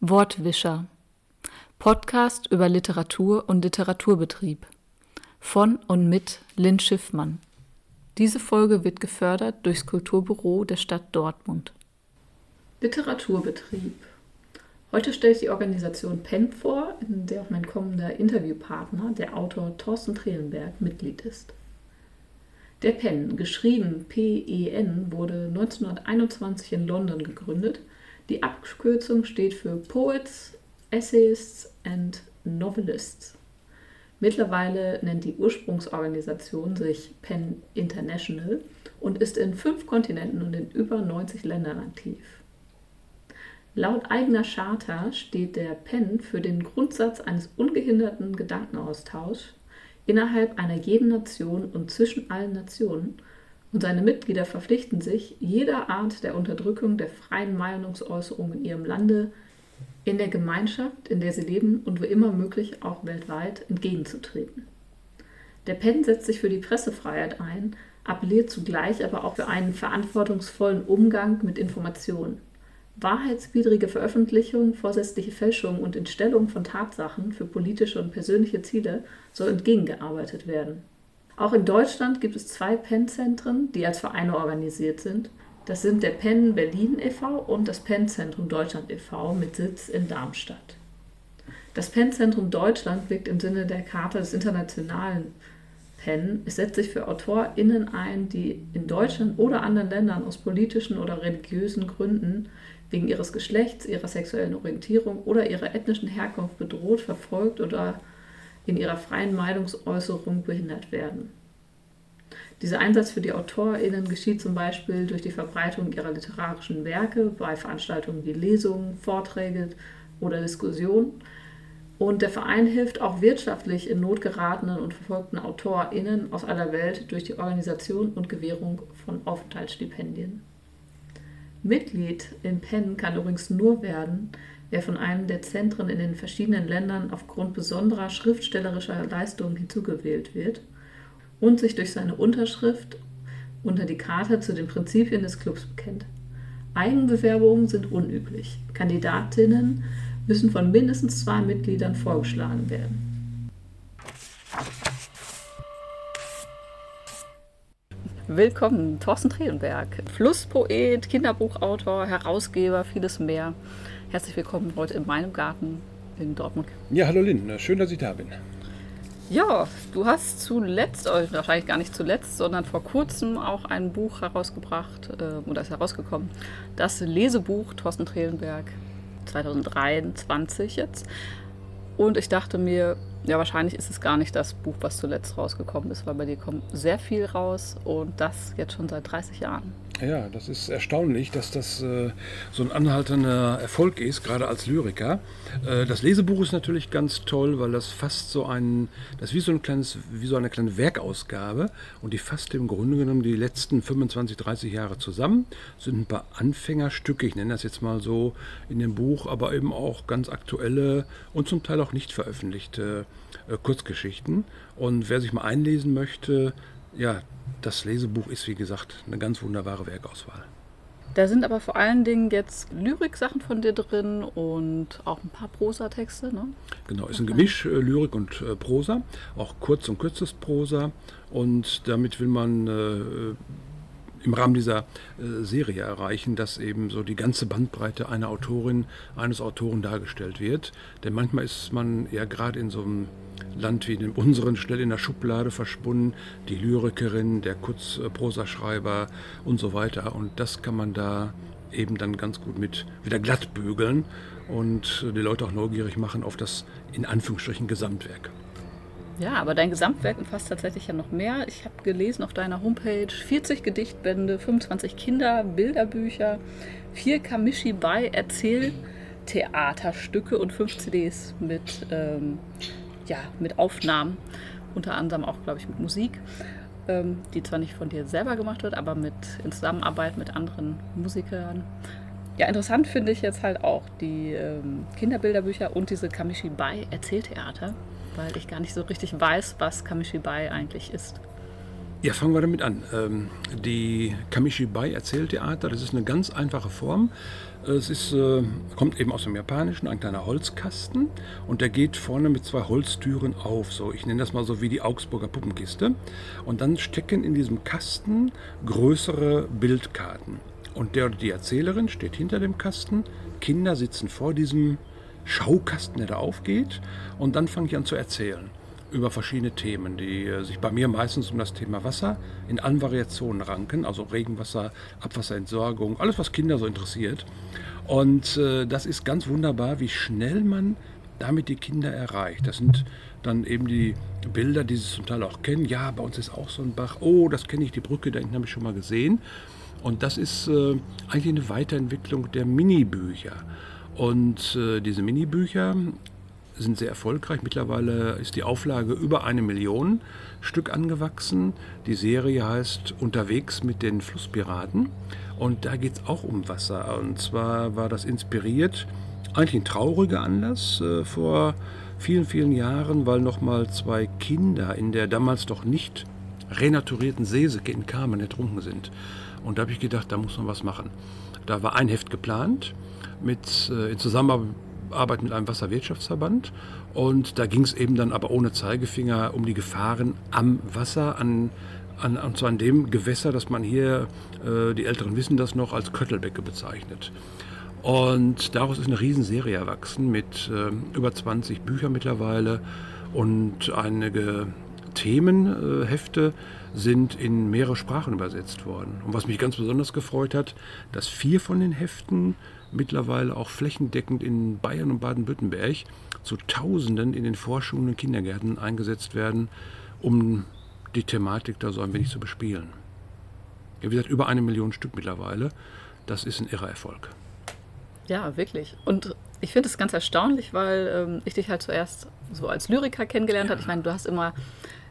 Wortwischer. Podcast über Literatur und Literaturbetrieb. Von und mit Lynn Schiffmann. Diese Folge wird gefördert durchs Kulturbüro der Stadt Dortmund. Literaturbetrieb. Heute stelle ich die Organisation PEN vor, in der auch mein kommender Interviewpartner, der Autor Thorsten Trelenberg, Mitglied ist. Der PEN, geschrieben P-E-N, wurde 1921 in London gegründet die Abkürzung steht für Poets, Essayists and Novelists. Mittlerweile nennt die Ursprungsorganisation sich PEN International und ist in fünf Kontinenten und in über 90 Ländern aktiv. Laut eigener Charta steht der PEN für den Grundsatz eines ungehinderten Gedankenaustauschs innerhalb einer jeden Nation und zwischen allen Nationen und seine Mitglieder verpflichten sich, jeder Art der Unterdrückung der freien Meinungsäußerung in ihrem Lande, in der Gemeinschaft, in der sie leben und wo immer möglich auch weltweit entgegenzutreten. Der PEN setzt sich für die Pressefreiheit ein, appelliert zugleich aber auch für einen verantwortungsvollen Umgang mit Informationen. Wahrheitswidrige Veröffentlichung, vorsätzliche Fälschung und Entstellung von Tatsachen für politische und persönliche Ziele soll entgegengearbeitet werden. Auch in Deutschland gibt es zwei PEN-Zentren, die als Vereine organisiert sind. Das sind der PEN Berlin e.V. und das PEN-Zentrum Deutschland e.V. mit Sitz in Darmstadt. Das PEN-Zentrum Deutschland wirkt im Sinne der Charta des internationalen PEN. Es setzt sich für AutorInnen ein, die in Deutschland oder anderen Ländern aus politischen oder religiösen Gründen wegen ihres Geschlechts, ihrer sexuellen Orientierung oder ihrer ethnischen Herkunft bedroht, verfolgt oder in ihrer freien Meinungsäußerung behindert werden. Dieser Einsatz für die AutorInnen geschieht zum Beispiel durch die Verbreitung ihrer literarischen Werke bei Veranstaltungen wie Lesungen, Vorträge oder Diskussionen. Und der Verein hilft auch wirtschaftlich in Not geratenen und verfolgten AutorInnen aus aller Welt durch die Organisation und Gewährung von Aufenthaltsstipendien. Mitglied in PEN kann übrigens nur werden, wer von einem der Zentren in den verschiedenen Ländern aufgrund besonderer schriftstellerischer Leistungen hinzugewählt wird und sich durch seine Unterschrift unter die Charta zu den Prinzipien des Clubs bekennt. Eigenbewerbungen sind unüblich. Kandidatinnen müssen von mindestens zwei Mitgliedern vorgeschlagen werden. Willkommen, Thorsten Trehenberg, Flusspoet, Kinderbuchautor, Herausgeber, vieles mehr. Herzlich willkommen heute in meinem Garten in Dortmund. Ja, hallo Lynn, schön, dass ich da bin. Ja, du hast zuletzt, äh, wahrscheinlich gar nicht zuletzt, sondern vor kurzem auch ein Buch herausgebracht, äh, oder ist herausgekommen, das Lesebuch Thorsten Trelenberg 2023 jetzt. Und ich dachte mir, ja, wahrscheinlich ist es gar nicht das Buch, was zuletzt rausgekommen ist, weil bei dir kommt sehr viel raus und das jetzt schon seit 30 Jahren. Ja, das ist erstaunlich, dass das äh, so ein anhaltender Erfolg ist, gerade als Lyriker. Äh, das Lesebuch ist natürlich ganz toll, weil das fast so ein, das ist wie so, ein kleines, wie so eine kleine Werkausgabe und die fasst im Grunde genommen die letzten 25, 30 Jahre zusammen. Es sind ein paar Anfängerstücke, ich nenne das jetzt mal so in dem Buch, aber eben auch ganz aktuelle und zum Teil auch nicht veröffentlichte äh, Kurzgeschichten. Und wer sich mal einlesen möchte, ja, das Lesebuch ist, wie gesagt, eine ganz wunderbare Werkauswahl. Da sind aber vor allen Dingen jetzt Lyrik-Sachen von dir drin und auch ein paar Prosatexte, ne? Genau, ist ein Gemisch, äh, Lyrik und äh, Prosa, auch Kurz- und Kürzesprosa. Und damit will man im Rahmen dieser äh, Serie erreichen, dass eben so die ganze Bandbreite einer Autorin, eines Autoren dargestellt wird. Denn manchmal ist man ja gerade in so einem Land wie in unseren schnell in der Schublade verschwunden, die Lyrikerin, der Kurzprosaschreiber und so weiter. Und das kann man da eben dann ganz gut mit wieder glatt bügeln und die Leute auch neugierig machen auf das in Anführungsstrichen Gesamtwerk. Ja, aber dein Gesamtwerk umfasst tatsächlich ja noch mehr. Ich habe gelesen auf deiner Homepage 40 Gedichtbände, 25 Kinder, Bilderbücher, 4 Kamishi bei Erzähltheaterstücke und 5 CDs mit, ähm, ja, mit Aufnahmen. Unter anderem auch, glaube ich, mit Musik, ähm, die zwar nicht von dir selber gemacht wird, aber mit, in Zusammenarbeit mit anderen Musikern. Ja, interessant finde ich jetzt halt auch die ähm, Kinderbilderbücher und diese Kamishi bei Erzähltheater weil ich gar nicht so richtig weiß, was Kamishibai eigentlich ist. Ja, fangen wir damit an. Ähm, die Kamishibai Erzähltheater, das ist eine ganz einfache Form. Es ist, äh, kommt eben aus dem Japanischen, ein kleiner Holzkasten und der geht vorne mit zwei Holztüren auf. So, ich nenne das mal so wie die Augsburger Puppenkiste. Und dann stecken in diesem Kasten größere Bildkarten. Und der die Erzählerin steht hinter dem Kasten. Kinder sitzen vor diesem Schaukasten, der da aufgeht. Und dann fange ich an zu erzählen über verschiedene Themen, die äh, sich bei mir meistens um das Thema Wasser in allen Variationen ranken, also Regenwasser, Abwasserentsorgung, alles, was Kinder so interessiert. Und äh, das ist ganz wunderbar, wie schnell man damit die Kinder erreicht. Das sind dann eben die Bilder, die sie zum Teil auch kennen. Ja, bei uns ist auch so ein Bach. Oh, das kenne ich, die Brücke, da habe ich schon mal gesehen. Und das ist äh, eigentlich eine Weiterentwicklung der Minibücher. Und äh, diese Minibücher sind sehr erfolgreich. Mittlerweile ist die Auflage über eine Million Stück angewachsen. Die Serie heißt Unterwegs mit den Flusspiraten. Und da geht es auch um Wasser. Und zwar war das inspiriert, eigentlich ein trauriger Anlass äh, vor vielen, vielen Jahren, weil nochmal zwei Kinder in der damals doch nicht renaturierten Seesecke in Kamen ertrunken sind. Und da habe ich gedacht, da muss man was machen. Da war ein Heft geplant mit, äh, in Zusammenarbeit Arbeit mit einem Wasserwirtschaftsverband. Und da ging es eben dann aber ohne Zeigefinger um die Gefahren am Wasser, an, an, und zwar an dem Gewässer, das man hier, äh, die Älteren wissen das noch, als Köttelbecke bezeichnet. Und daraus ist eine Riesenserie erwachsen mit äh, über 20 Büchern mittlerweile und einige Themenhefte sind in mehrere Sprachen übersetzt worden. Und was mich ganz besonders gefreut hat, dass vier von den Heften mittlerweile auch flächendeckend in Bayern und Baden-Württemberg zu Tausenden in den Vorschulen und Kindergärten eingesetzt werden, um die Thematik da so ein wenig zu bespielen. Ja, wie gesagt, über eine Million Stück mittlerweile. Das ist ein irrer Erfolg. Ja, wirklich. Und ich finde es ganz erstaunlich, weil ähm, ich dich halt zuerst so als Lyriker kennengelernt ja. habe. Ich meine, du hast immer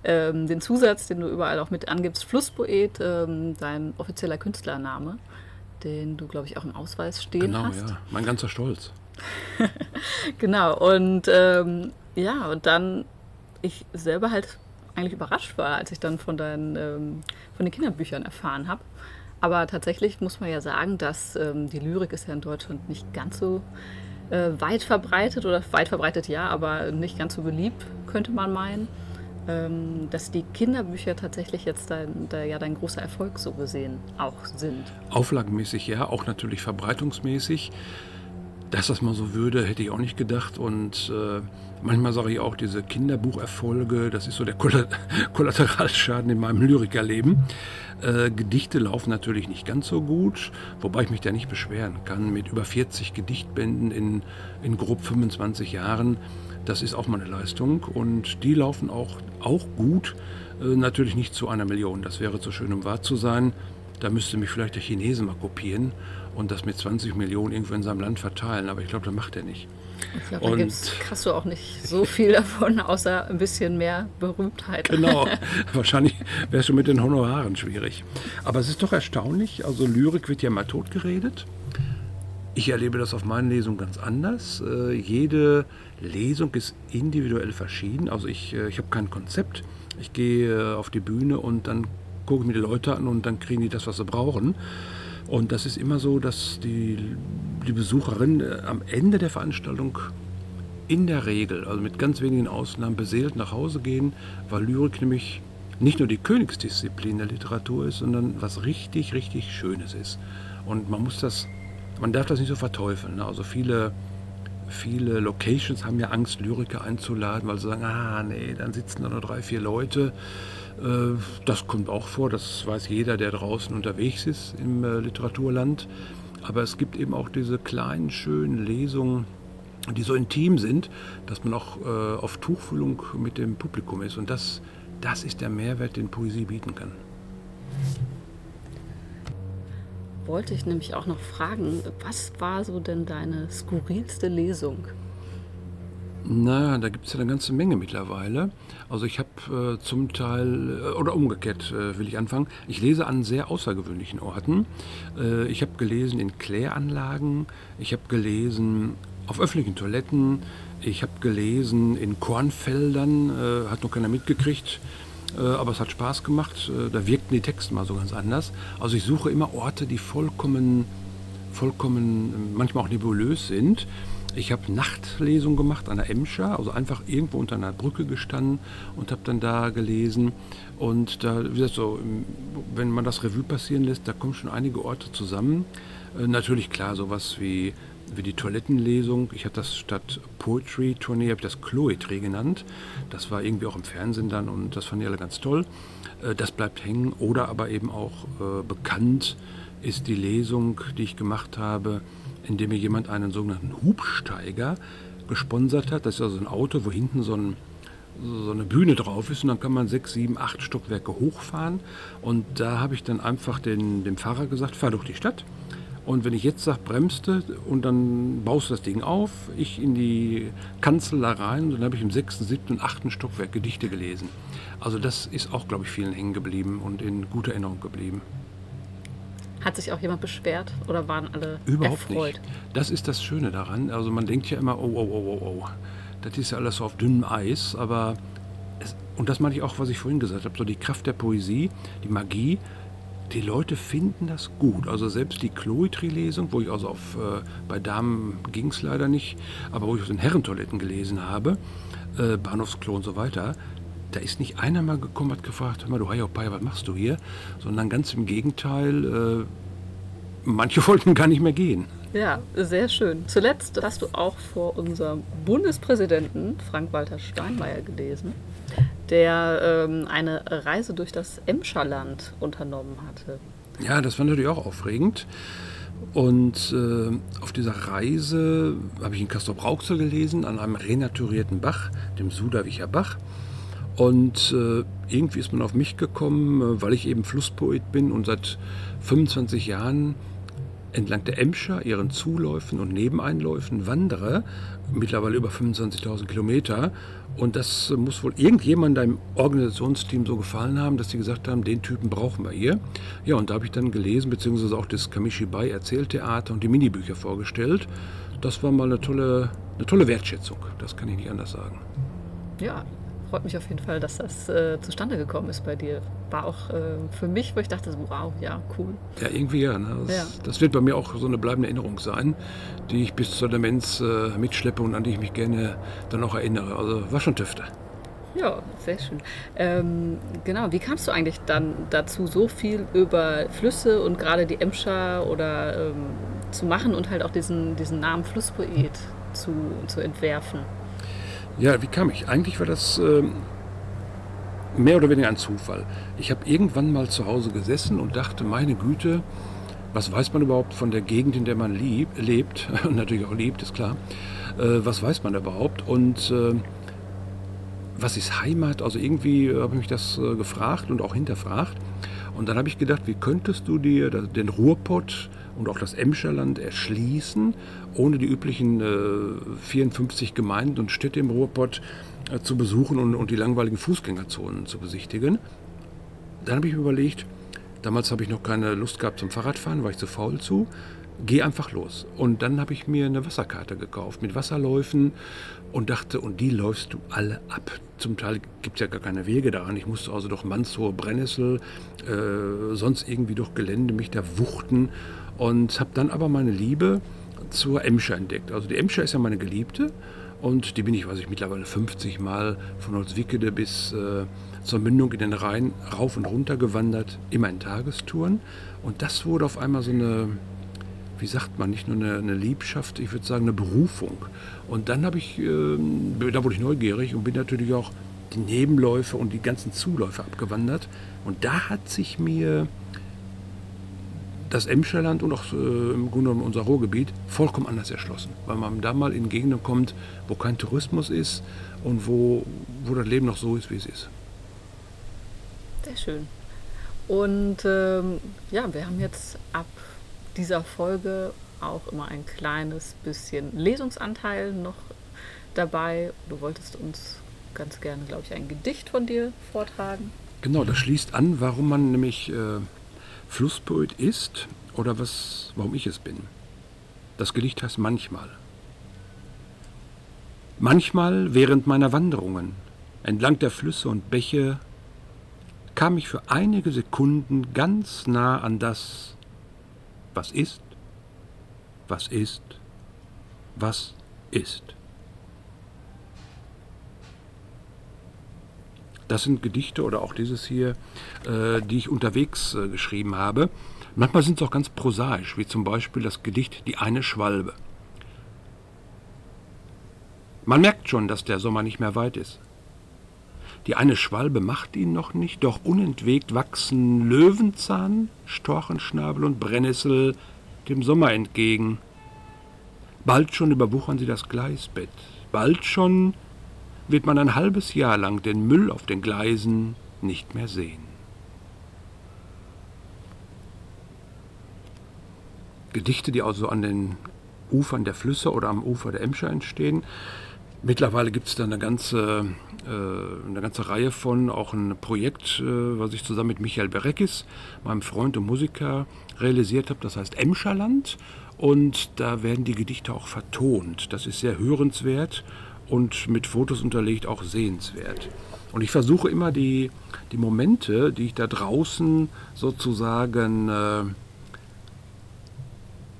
ähm, den Zusatz, den du überall auch mit angibst, Flusspoet, ähm, dein offizieller Künstlername den du, glaube ich, auch im Ausweis stehen genau, hast. Genau, ja. Mein ganzer Stolz. genau, und ähm, ja, und dann ich selber halt eigentlich überrascht war, als ich dann von, deinen, ähm, von den Kinderbüchern erfahren habe. Aber tatsächlich muss man ja sagen, dass ähm, die Lyrik ist ja in Deutschland nicht ganz so äh, weit verbreitet oder weit verbreitet ja, aber nicht ganz so beliebt, könnte man meinen dass die Kinderbücher tatsächlich jetzt dein, da, ja dein großer Erfolg so gesehen auch sind. Auflagenmäßig ja, auch natürlich verbreitungsmäßig. Dass das mal so würde, hätte ich auch nicht gedacht. Und äh, manchmal sage ich auch, diese Kinderbucherfolge, das ist so der Kollateralschaden in meinem Lyrikerleben. Äh, Gedichte laufen natürlich nicht ganz so gut, wobei ich mich da nicht beschweren kann. Mit über 40 Gedichtbänden in, in grob 25 Jahren das ist auch mal eine Leistung und die laufen auch, auch gut. Äh, natürlich nicht zu einer Million, das wäre zu schön, um wahr zu sein. Da müsste mich vielleicht der Chinese mal kopieren und das mit 20 Millionen irgendwo in seinem Land verteilen, aber ich glaube, das macht er nicht. Ich glaube, da gibt's, hast du auch nicht so viel davon, außer ein bisschen mehr Berühmtheit. Genau, wahrscheinlich wäre es schon mit den Honoraren schwierig. Aber es ist doch erstaunlich, also Lyrik wird ja mal totgeredet. Ich erlebe das auf meinen Lesungen ganz anders. Äh, jede Lesung ist individuell verschieden. Also ich, äh, ich habe kein Konzept. Ich gehe äh, auf die Bühne und dann gucke ich mir die Leute an und dann kriegen die das, was sie brauchen. Und das ist immer so, dass die, die Besucherin äh, am Ende der Veranstaltung in der Regel, also mit ganz wenigen Ausnahmen, beseelt nach Hause gehen, weil Lyrik nämlich nicht nur die Königsdisziplin der Literatur ist, sondern was richtig, richtig Schönes ist. Und man muss das man darf das nicht so verteufeln. Ne? Also viele, viele Locations haben ja Angst, Lyriker einzuladen, weil sie sagen, ah nee, dann sitzen da nur drei, vier Leute. Äh, das kommt auch vor, das weiß jeder, der draußen unterwegs ist im äh, Literaturland. Aber es gibt eben auch diese kleinen, schönen Lesungen, die so intim sind, dass man auch äh, auf Tuchfühlung mit dem Publikum ist. Und das, das ist der Mehrwert, den Poesie bieten kann wollte ich nämlich auch noch fragen, was war so denn deine skurrilste Lesung? Na, da gibt es ja eine ganze Menge mittlerweile. Also ich habe äh, zum Teil, äh, oder umgekehrt äh, will ich anfangen, ich lese an sehr außergewöhnlichen Orten. Äh, ich habe gelesen in Kläranlagen, ich habe gelesen auf öffentlichen Toiletten, ich habe gelesen in Kornfeldern, äh, hat noch keiner mitgekriegt. Äh, aber es hat Spaß gemacht. Äh, da wirkten die Texte mal so ganz anders. Also ich suche immer Orte, die vollkommen, vollkommen, manchmal auch nebulös sind. Ich habe Nachtlesung gemacht an der Emscher, also einfach irgendwo unter einer Brücke gestanden und habe dann da gelesen. Und da, wie gesagt, so, wenn man das Revue passieren lässt, da kommen schon einige Orte zusammen. Äh, natürlich klar, sowas wie, wie die Toilettenlesung. Ich habe das statt Poetry-Tournee, habe ich das Chloetry genannt. Das war irgendwie auch im Fernsehen dann und das fanden die alle ganz toll. Äh, das bleibt hängen. Oder aber eben auch äh, bekannt ist die Lesung, die ich gemacht habe, indem mir jemand einen sogenannten Hubsteiger gesponsert hat. Das ist also ein Auto, wo hinten so, ein, so eine Bühne drauf ist und dann kann man sechs, sieben, acht Stockwerke hochfahren. Und da habe ich dann einfach den, dem Fahrer gesagt, fahr durch die Stadt. Und wenn ich jetzt sage, bremste und dann baust du das Ding auf, ich in die Kanzel da rein und dann habe ich im sechsten, siebten und achten Stockwerk Gedichte gelesen. Also das ist auch, glaube ich, vielen hängen geblieben und in guter Erinnerung geblieben. Hat sich auch jemand beschwert oder waren alle Überhaupt erfreut? nicht. Das ist das Schöne daran. Also man denkt ja immer, oh, oh, oh, oh, oh. Das ist ja alles so auf dünnem Eis, aber es, und das meine ich auch, was ich vorhin gesagt habe, so die Kraft der Poesie, die Magie, die Leute finden das gut. Also selbst die Chloetry-Lesung, wo ich also auf, äh, bei Damen ging es leider nicht, aber wo ich auf den Herrentoiletten gelesen habe, äh, Bahnhofsklo und so weiter, da ist nicht einer mal gekommen, hat gefragt, hör mal, du Hayopai, was machst du hier? Sondern ganz im Gegenteil, äh, manche wollten gar nicht mehr gehen. Ja, sehr schön. Zuletzt hast du auch vor unserem Bundespräsidenten Frank-Walter Steinmeier gelesen, der ähm, eine Reise durch das Emscherland unternommen hatte. Ja, das war natürlich auch aufregend. Und äh, auf dieser Reise habe ich in Castrop Rauxel gelesen, an einem renaturierten Bach, dem Sudawicher Bach. Und äh, irgendwie ist man auf mich gekommen, äh, weil ich eben Flusspoet bin und seit 25 Jahren entlang der Emscher, ihren Zuläufen und Nebeneinläufen wandere, mittlerweile über 25.000 Kilometer. Und das muss wohl irgendjemand im Organisationsteam so gefallen haben, dass sie gesagt haben, den Typen brauchen wir hier. Ja, und da habe ich dann gelesen, beziehungsweise auch das Kamishibai Erzähltheater und die Minibücher vorgestellt. Das war mal eine tolle, eine tolle Wertschätzung, das kann ich nicht anders sagen. Ja, freut mich auf jeden Fall, dass das äh, zustande gekommen ist bei dir. War auch äh, für mich, wo ich dachte, wow, ja, cool. Ja, irgendwie ja, ne? das, ja. das, wird bei mir auch so eine bleibende Erinnerung sein, die ich bis zur Demenz äh, mitschleppe und an die ich mich gerne dann auch erinnere. Also war schon Tüfte. Ja, sehr schön. Ähm, genau, wie kamst du eigentlich dann dazu, so viel über Flüsse und gerade die Emscher oder ähm, zu machen und halt auch diesen, diesen Namen Flusspoet zu, zu entwerfen? Ja, wie kam ich? Eigentlich war das äh, mehr oder weniger ein Zufall. Ich habe irgendwann mal zu Hause gesessen und dachte, meine Güte, was weiß man überhaupt von der Gegend, in der man lieb, lebt? Und natürlich auch liebt, ist klar. Äh, was weiß man überhaupt? Und äh, was ist Heimat? Also irgendwie habe ich mich das äh, gefragt und auch hinterfragt. Und dann habe ich gedacht, wie könntest du dir den Ruhrpott und auch das Emscherland erschließen, ohne die üblichen äh, 54 Gemeinden und Städte im Ruhrpott äh, zu besuchen und, und, die langweiligen Fußgängerzonen zu besichtigen. Dann habe ich mir überlegt, damals habe ich noch keine Lust gehabt zum Fahrradfahren, war ich zu faul zu. Geh einfach los. Und dann habe ich mir eine Wasserkarte gekauft mit Wasserläufen und dachte, und die läufst du alle ab. Zum Teil gibt es ja gar keine Wege daran. Ich musste also durch Manshohe, Brennnessel, äh, sonst irgendwie durch Gelände mich da wuchten und habe dann aber meine Liebe zur Emscher entdeckt. Also die Emscher ist ja meine Geliebte und die bin ich, weiß ich, mittlerweile 50 Mal von Holzwickede bis äh, zur Mündung in den Rhein rauf und runter gewandert, immer in Tagestouren. Und das wurde auf einmal so eine, wie sagt man, nicht nur eine, eine Liebschaft, ich würde sagen eine Berufung. Und dann habe ich, äh, da wurde ich neugierig und bin natürlich auch die Nebenläufe und die ganzen Zuläufe abgewandert. Und da hat sich mir das Emscherland und auch äh, im Grunde genommen unser Ruhrgebiet vollkommen anders erschlossen. Weil man da mal in Gegenden kommt, wo kein Tourismus ist und wo, wo das Leben noch so ist, wie es ist. Sehr schön. Und ähm, ja, wir haben jetzt ab dieser Folge auch immer ein kleines bisschen Lesungsanteil noch dabei. Du wolltest uns ganz gerne, glaube ich, ein Gedicht von dir vortragen. Genau, das schließt an, warum man nämlich äh, Flusspoet ist oder was, warum ich es bin. Das Gedicht heißt manchmal. Manchmal während meiner Wanderungen entlang der Flüsse und Bäche kam ich für einige Sekunden ganz nah an das, was ist, was ist, was ist. Das sind Gedichte oder auch dieses hier, äh, die ich unterwegs äh, geschrieben habe. Manchmal sind sie auch ganz prosaisch, wie zum Beispiel das Gedicht Die eine Schwalbe. Man merkt schon, dass der Sommer nicht mehr weit ist. Die eine Schwalbe macht ihn noch nicht, doch unentwegt wachsen Löwenzahn, Storchenschnabel und Brennnessel dem Sommer entgegen. Bald schon überwuchern sie das Gleisbett, bald schon wird man ein halbes Jahr lang den Müll auf den Gleisen nicht mehr sehen. Gedichte, die also an den Ufern der Flüsse oder am Ufer der Emscher entstehen. Mittlerweile gibt es da eine ganze, äh, eine ganze Reihe von, auch ein Projekt, äh, was ich zusammen mit Michael Berekis, meinem Freund und Musiker, realisiert habe. Das heißt Emscherland. Und da werden die Gedichte auch vertont. Das ist sehr hörenswert und mit Fotos unterlegt auch sehenswert. Und ich versuche immer die, die Momente, die ich da draußen sozusagen äh,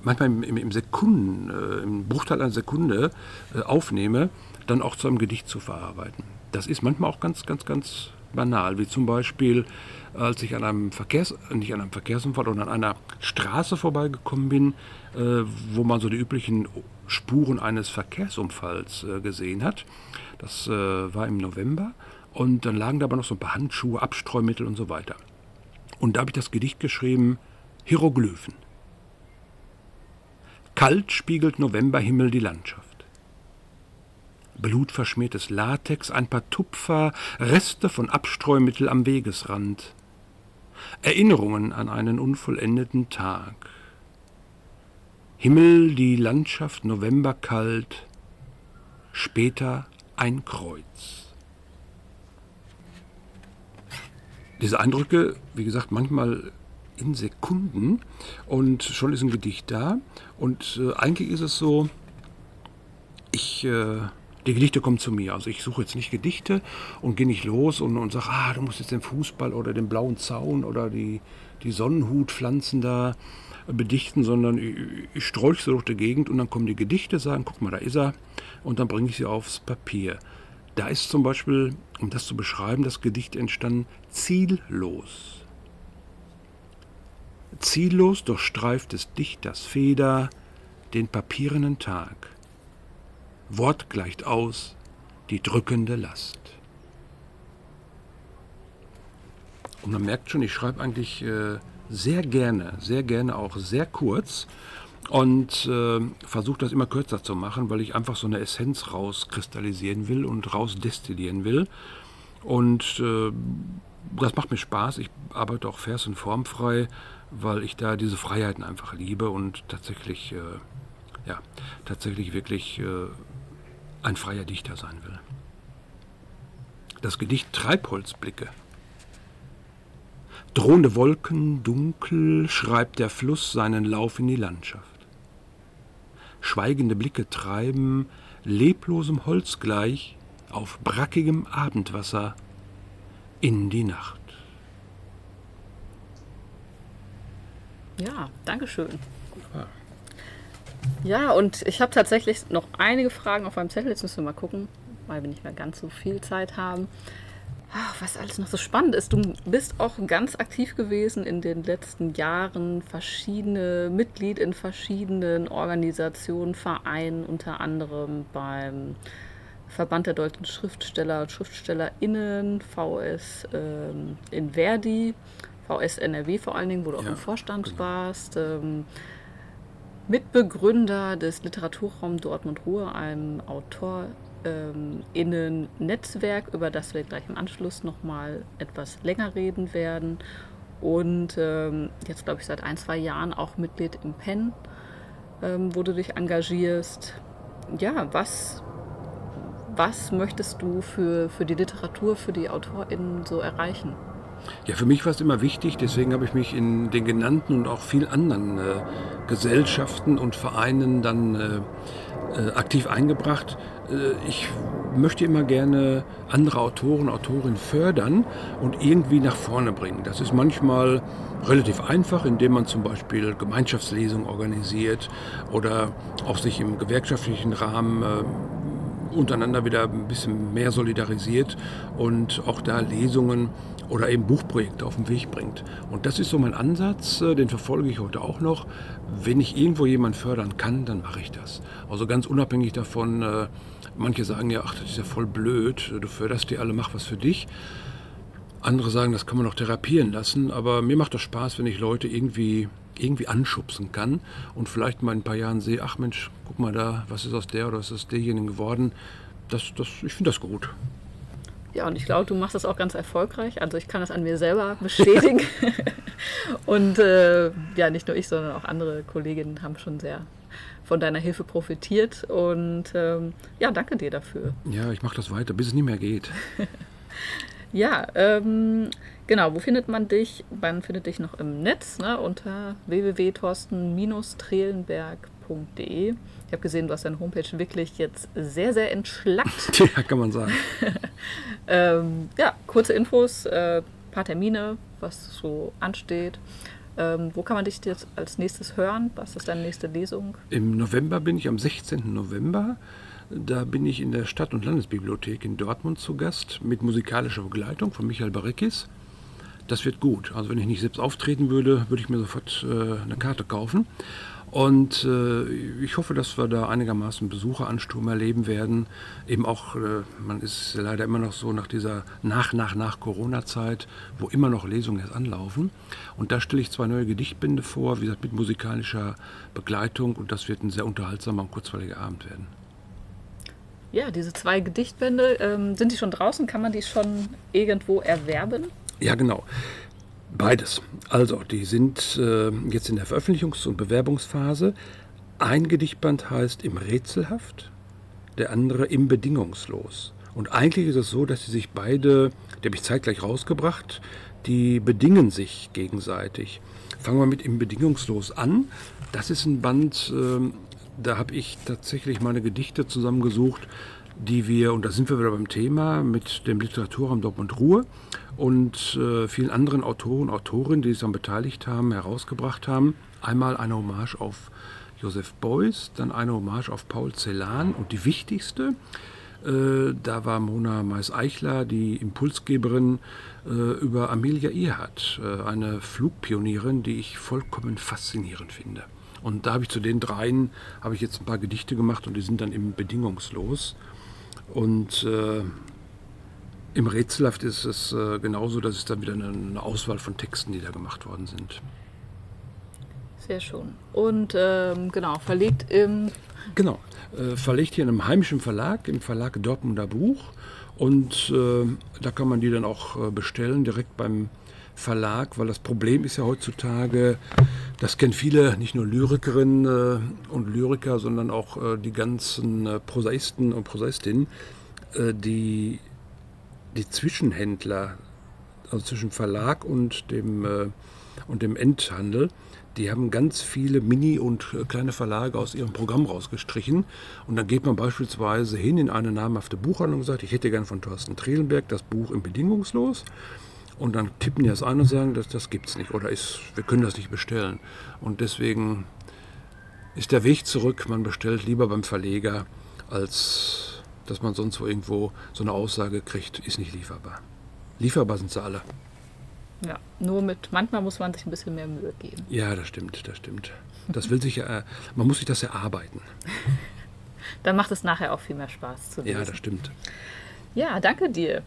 manchmal im, im, Sekunden, äh, im Bruchteil einer Sekunde äh, aufnehme, dann auch zu einem Gedicht zu verarbeiten. Das ist manchmal auch ganz, ganz, ganz banal, wie zum Beispiel, als ich an einem Verkehrs, nicht an einem Verkehrsunfall, sondern an einer Straße vorbeigekommen bin, äh, wo man so die üblichen Spuren eines Verkehrsunfalls äh, gesehen hat. Das äh, war im November und dann lagen da aber noch so ein paar Handschuhe, Abstreumittel und so weiter. Und da habe ich das Gedicht geschrieben, Hieroglyphen. Kalt spiegelt Novemberhimmel die Landschaft. Blutverschmiertes Latex, ein paar Tupfer, Reste von Abstreumittel am Wegesrand. Erinnerungen an einen unvollendeten Tag. Himmel, die Landschaft, November kalt, später ein Kreuz. Diese Eindrücke, wie gesagt, manchmal in Sekunden und schon ist ein Gedicht da. Und äh, eigentlich ist es so, ich, äh, die Gedichte kommen zu mir. Also ich suche jetzt nicht Gedichte und gehe nicht los und, und sage, ah, du musst jetzt den Fußball oder den blauen Zaun oder die, die Sonnenhutpflanzen da bedichten, sondern ich, ich strolche so durch die Gegend und dann kommen die Gedichte, sagen, guck mal, da ist er und dann bringe ich sie aufs Papier. Da ist zum Beispiel, um das zu beschreiben, das Gedicht entstanden, ziellos. Ziellos durchstreift des Dichters Feder den papierenen Tag. Wort gleicht aus die drückende Last. Und man merkt schon, ich schreibe eigentlich äh, sehr gerne, sehr gerne auch sehr kurz und äh, versuche das immer kürzer zu machen, weil ich einfach so eine Essenz rauskristallisieren will und rausdestillieren will. Und äh, das macht mir Spaß. Ich arbeite auch vers- und formfrei weil ich da diese Freiheiten einfach liebe und tatsächlich, äh, ja, tatsächlich wirklich äh, ein freier Dichter sein will. Das Gedicht Treibholzblicke. Drohende Wolken, dunkel, schreibt der Fluss seinen Lauf in die Landschaft. Schweigende Blicke treiben, leblosem Holz gleich, auf brackigem Abendwasser in die Nacht. Ja, Dankeschön. Ja, und ich habe tatsächlich noch einige Fragen auf meinem Zettel. Jetzt müssen wir mal gucken, weil wir nicht mehr ganz so viel Zeit haben. Ach, was alles noch so spannend ist. Du bist auch ganz aktiv gewesen in den letzten Jahren, verschiedene Mitglied in verschiedenen Organisationen, Vereinen, unter anderem beim Verband der deutschen Schriftsteller und SchriftstellerInnen, VS ähm, in Verdi, VS NRW vor allen Dingen, wo du auch im Vorstand genau. warst. Ähm, Mitbegründer des Literaturraum Dortmund-Ruhr, einem AutorInnen-Netzwerk, ähm, über das wir gleich im Anschluss nochmal etwas länger reden werden. Und ähm, jetzt, glaube ich, seit ein, zwei Jahren auch Mitglied im PEN, ähm, wo du dich engagierst. Ja, was, was möchtest du für, für die Literatur, für die AutorInnen so erreichen? Ja, für mich war es immer wichtig, deswegen habe ich mich in den genannten und auch vielen anderen äh, Gesellschaften und Vereinen dann äh, äh, aktiv eingebracht. Äh, ich möchte immer gerne andere Autoren, Autorinnen fördern und irgendwie nach vorne bringen. Das ist manchmal relativ einfach, indem man zum Beispiel Gemeinschaftslesungen organisiert oder auch sich im gewerkschaftlichen Rahmen äh, untereinander wieder ein bisschen mehr solidarisiert und auch da Lesungen oder eben Buchprojekte auf den Weg bringt. Und das ist so mein Ansatz, äh, den verfolge ich heute auch noch. Wenn ich irgendwo jemanden fördern kann, dann mache ich das. Also ganz unabhängig davon, äh, manche sagen ja, ach, das ist ja voll blöd, du förderst die alle, mach was für dich. Andere sagen, das kann man auch therapieren lassen, aber mir macht das Spaß, wenn ich Leute irgendwie, irgendwie anschubsen kann und vielleicht mal in ein paar Jahren sehe, ach Mensch, guck mal da, was ist aus der oder was ist aus derjenigen geworden. Das, das, ich finde das gut. Ja, und ich glaube, du machst das auch ganz erfolgreich. Also ich kann das an mir selber bestätigen. und äh, ja, nicht nur ich, sondern auch andere Kolleginnen haben schon sehr von deiner Hilfe profitiert. Und ähm, ja, danke dir dafür. Ja, ich mache das weiter, bis es nicht mehr geht. ja, ähm, genau. Wo findet man dich? Man findet dich noch im Netz ne, unter www.torsten-trehlenberg.de. Ich habe gesehen, du hast deine Homepage wirklich jetzt sehr, sehr entschlackt. Ja, kann man sagen. ähm, ja, kurze Infos, äh, paar Termine, was so ansteht. Ähm, wo kann man dich jetzt als nächstes hören? Was ist deine nächste Lesung? Im November bin ich, am 16. November, da bin ich in der Stadt- und Landesbibliothek in Dortmund zu Gast mit musikalischer Begleitung von Michael Barekis. Das wird gut. Also wenn ich nicht selbst auftreten würde, würde ich mir sofort äh, eine Karte kaufen. Und äh, ich hoffe, dass wir da einigermaßen Besucheransturm erleben werden. Eben auch, äh, man ist leider immer noch so nach dieser nach, nach, nach Corona-Zeit, wo immer noch Lesungen erst anlaufen. Und da stelle ich zwei neue Gedichtbände vor, wie gesagt, mit musikalischer Begleitung. Und das wird ein sehr unterhaltsamer und kurzweiliger Abend werden. Ja, diese zwei Gedichtbände, ähm, sind die schon draußen? Kann man die schon irgendwo erwerben? Ja, genau. Beides. Also, die sind äh, jetzt in der Veröffentlichungs- und Bewerbungsphase. Ein Gedichtband heißt Im Rätselhaft, der andere Im Bedingungslos. Und eigentlich ist es so, dass sie sich beide, die habe ich zeitgleich rausgebracht, die bedingen sich gegenseitig. Fangen wir mit Im Bedingungslos an. Das ist ein Band, äh, da habe ich tatsächlich meine Gedichte zusammengesucht, die wir, und da sind wir wieder beim Thema, mit dem Literaturraum Dortmund Ruhe und äh, vielen anderen Autoren Autorinnen, die sich daran beteiligt haben, herausgebracht haben. Einmal eine Hommage auf Joseph Beuys, dann eine Hommage auf Paul Celan und die wichtigste, äh, da war Mona Mais-Eichler, die Impulsgeberin, äh, über Amelia Earhart, äh, eine Flugpionierin, die ich vollkommen faszinierend finde. Und da habe ich zu den dreien habe ich jetzt ein paar Gedichte gemacht und die sind dann eben bedingungslos. Und äh, im Rätselhaft ist es äh, genauso, dass es dann wieder eine, eine, Auswahl von Texten, die da gemacht worden sind. Sehr schön. Und ähm, genau, verlegt im. Genau, äh, verlegt hier in einem heimischen Verlag, im Verlag Dortmunder Buch. Und äh, da kann man die dann auch äh, bestellen, direkt beim Verlag, weil das Problem ist ja heutzutage, das kennen viele, nicht nur Lyrikerinnen äh, und Lyriker, sondern auch äh, die ganzen äh, Prosaisten und Prosaistinnen, die, die Zwischenhändler, also zwischen Verlag und dem, und dem Endhandel, die haben ganz viele Mini- und kleine Verlage aus ihrem Programm rausgestrichen. Und dann geht man beispielsweise hin in eine namhafte Buchhandlung und sagt, ich hätte gern von Thorsten Trehlenberg das Buch im Bedingungslos. Und dann tippen die das ein und sagen, dass das gibt's nicht oder ist, wir können das nicht bestellen. Und deswegen ist der Weg zurück, man bestellt lieber beim Verleger, als dass man sonst wo irgendwo so eine Aussage kriegt, ist nicht lieferbar. Lieferbar sind sie alle. Ja, nur mit, manchmal muss man sich ein bisschen mehr Mühe geben. Ja, das stimmt, das stimmt. Das will sich ja, man muss sich das erarbeiten. Dann macht es nachher auch viel mehr Spaß zu lesen. Ja, das stimmt. Ja, danke dir.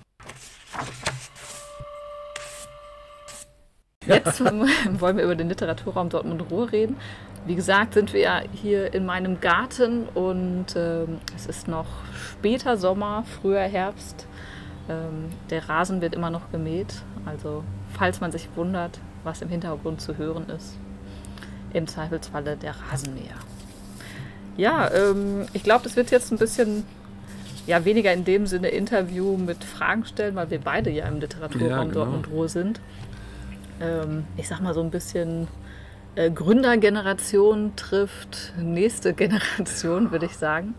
Jetzt wollen wir über den Literaturraum Dortmund Ruhr reden. Wie gesagt, sind wir ja hier in meinem Garten und äh, es ist noch später Sommer, früher Herbst. Ähm, der Rasen wird immer noch gemäht. Also, falls man sich wundert, was im Hintergrund zu hören ist, im Zweifelsfalle der Rasenmäher. Ja, ähm, ich glaube, das wird jetzt ein bisschen ja, weniger in dem Sinne Interview mit Fragen stellen, weil wir beide ja im Literaturraum ja, genau. Dortmund Ruhr sind. Ähm, ich sag mal so ein bisschen äh, Gründergeneration trifft nächste Generation, würde ich sagen.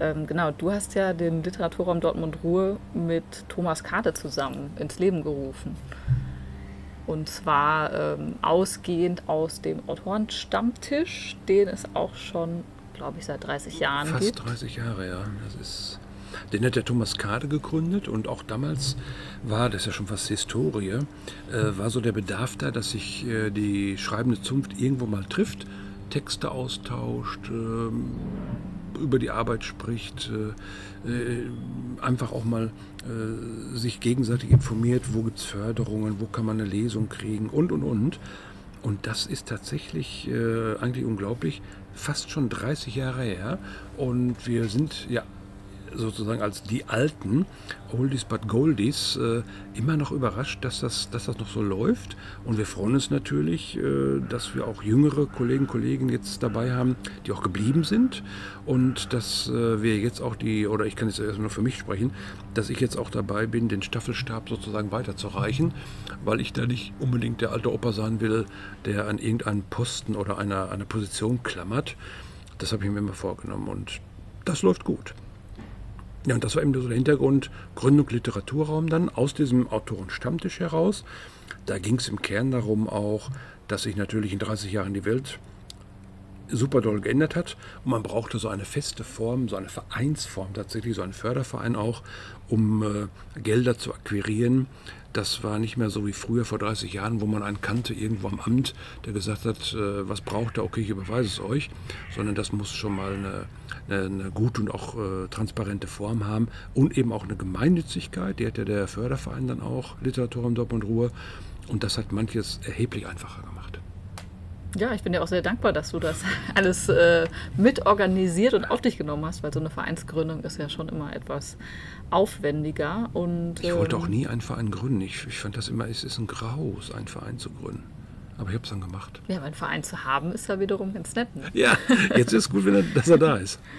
Ähm, genau, du hast ja den Literaturraum Dortmund Ruhr mit Thomas Karte zusammen ins Leben gerufen. Und zwar ähm, ausgehend aus dem Autorenstammtisch, den es auch schon, glaube ich, seit 30 Jahren Fast gibt. Fast 30 Jahre, ja. Das ist, den hat der Thomas Kade gegründet und auch damals war, das ist ja schon fast Historie, äh, war so der Bedarf da, dass sich äh, die schreibende Zunft irgendwo mal trifft, Texte austauscht, äh, über die Arbeit spricht, äh, äh, einfach auch mal äh, sich gegenseitig informiert, wo gibt es Förderungen, wo kann man eine Lesung kriegen und, und, und. Und das ist tatsächlich äh, eigentlich unglaublich, fast schon 30 Jahre her. Und wir sind ja sozusagen als die Alten, Oldies but Goldies, äh, immer noch überrascht, dass das, dass das noch so läuft. Und wir freuen uns natürlich, äh, dass wir auch jüngere Kollegen, Kollegen jetzt dabei haben, die auch geblieben sind. Und dass äh, wir jetzt auch die, oder ich kann jetzt erstmal nur für mich sprechen, dass ich jetzt auch dabei bin, den Staffelstab sozusagen weiterzureichen, weil ich da nicht unbedingt der alte Opa sein will, der an irgendeinen Posten oder einer, einer Position klammert. Das habe ich mir immer vorgenommen und das läuft gut. Ja, und das war eben so der Hintergrund, Gründung Literaturraum dann aus diesem Autorenstammtisch heraus. Da ging es im Kern darum auch, dass sich natürlich in 30 Jahren die Welt super doll geändert hat. Und man brauchte so eine feste Form, so eine Vereinsform tatsächlich, so einen Förderverein auch, um äh, Gelder zu akquirieren. Das war nicht mehr so wie früher vor 30 Jahren, wo man einen kannte irgendwo am Amt, der gesagt hat, äh, was braucht er, okay, ich überweise es euch, sondern das muss schon mal eine, eine, eine gute und auch äh, transparente Form haben. Und eben auch eine Gemeinnützigkeit, die hat ja der Förderverein dann auch, Literatur im Dortmund Ruhe und das hat manches erheblich einfacher gemacht. Ja, ich bin dir auch sehr dankbar, dass du das alles äh, mit organisiert und auf dich genommen hast, weil so eine Vereinsgründung ist ja schon immer etwas aufwendiger. Und, ich wollte ähm, auch nie einen Verein gründen. Ich, ich fand das immer, es ist ein Graus, einen Verein zu gründen. Aber ich habe es dann gemacht. Ja, aber einen Verein zu haben ist ja wiederum ganz nett. Ne? Ja, jetzt ist gut, wenn er, dass er da ist.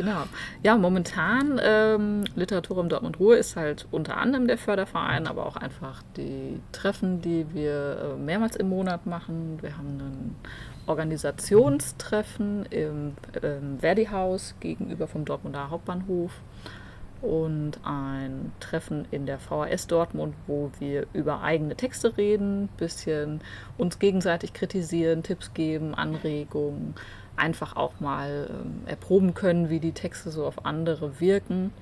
Genau. Ja, momentan ähm, Literatur im Dortmund Ruhe ist halt unter anderem der Förderverein, aber auch einfach die Treffen, die wir äh, mehrmals im Monat machen. Wir haben ein Organisationstreffen im, im Verdi-Haus gegenüber vom Dortmunder Hauptbahnhof und ein Treffen in der VHS Dortmund, wo wir über eigene Texte reden, bisschen uns gegenseitig kritisieren, Tipps geben, Anregungen einfach auch mal ähm, erproben können, wie die Texte so auf andere wirken.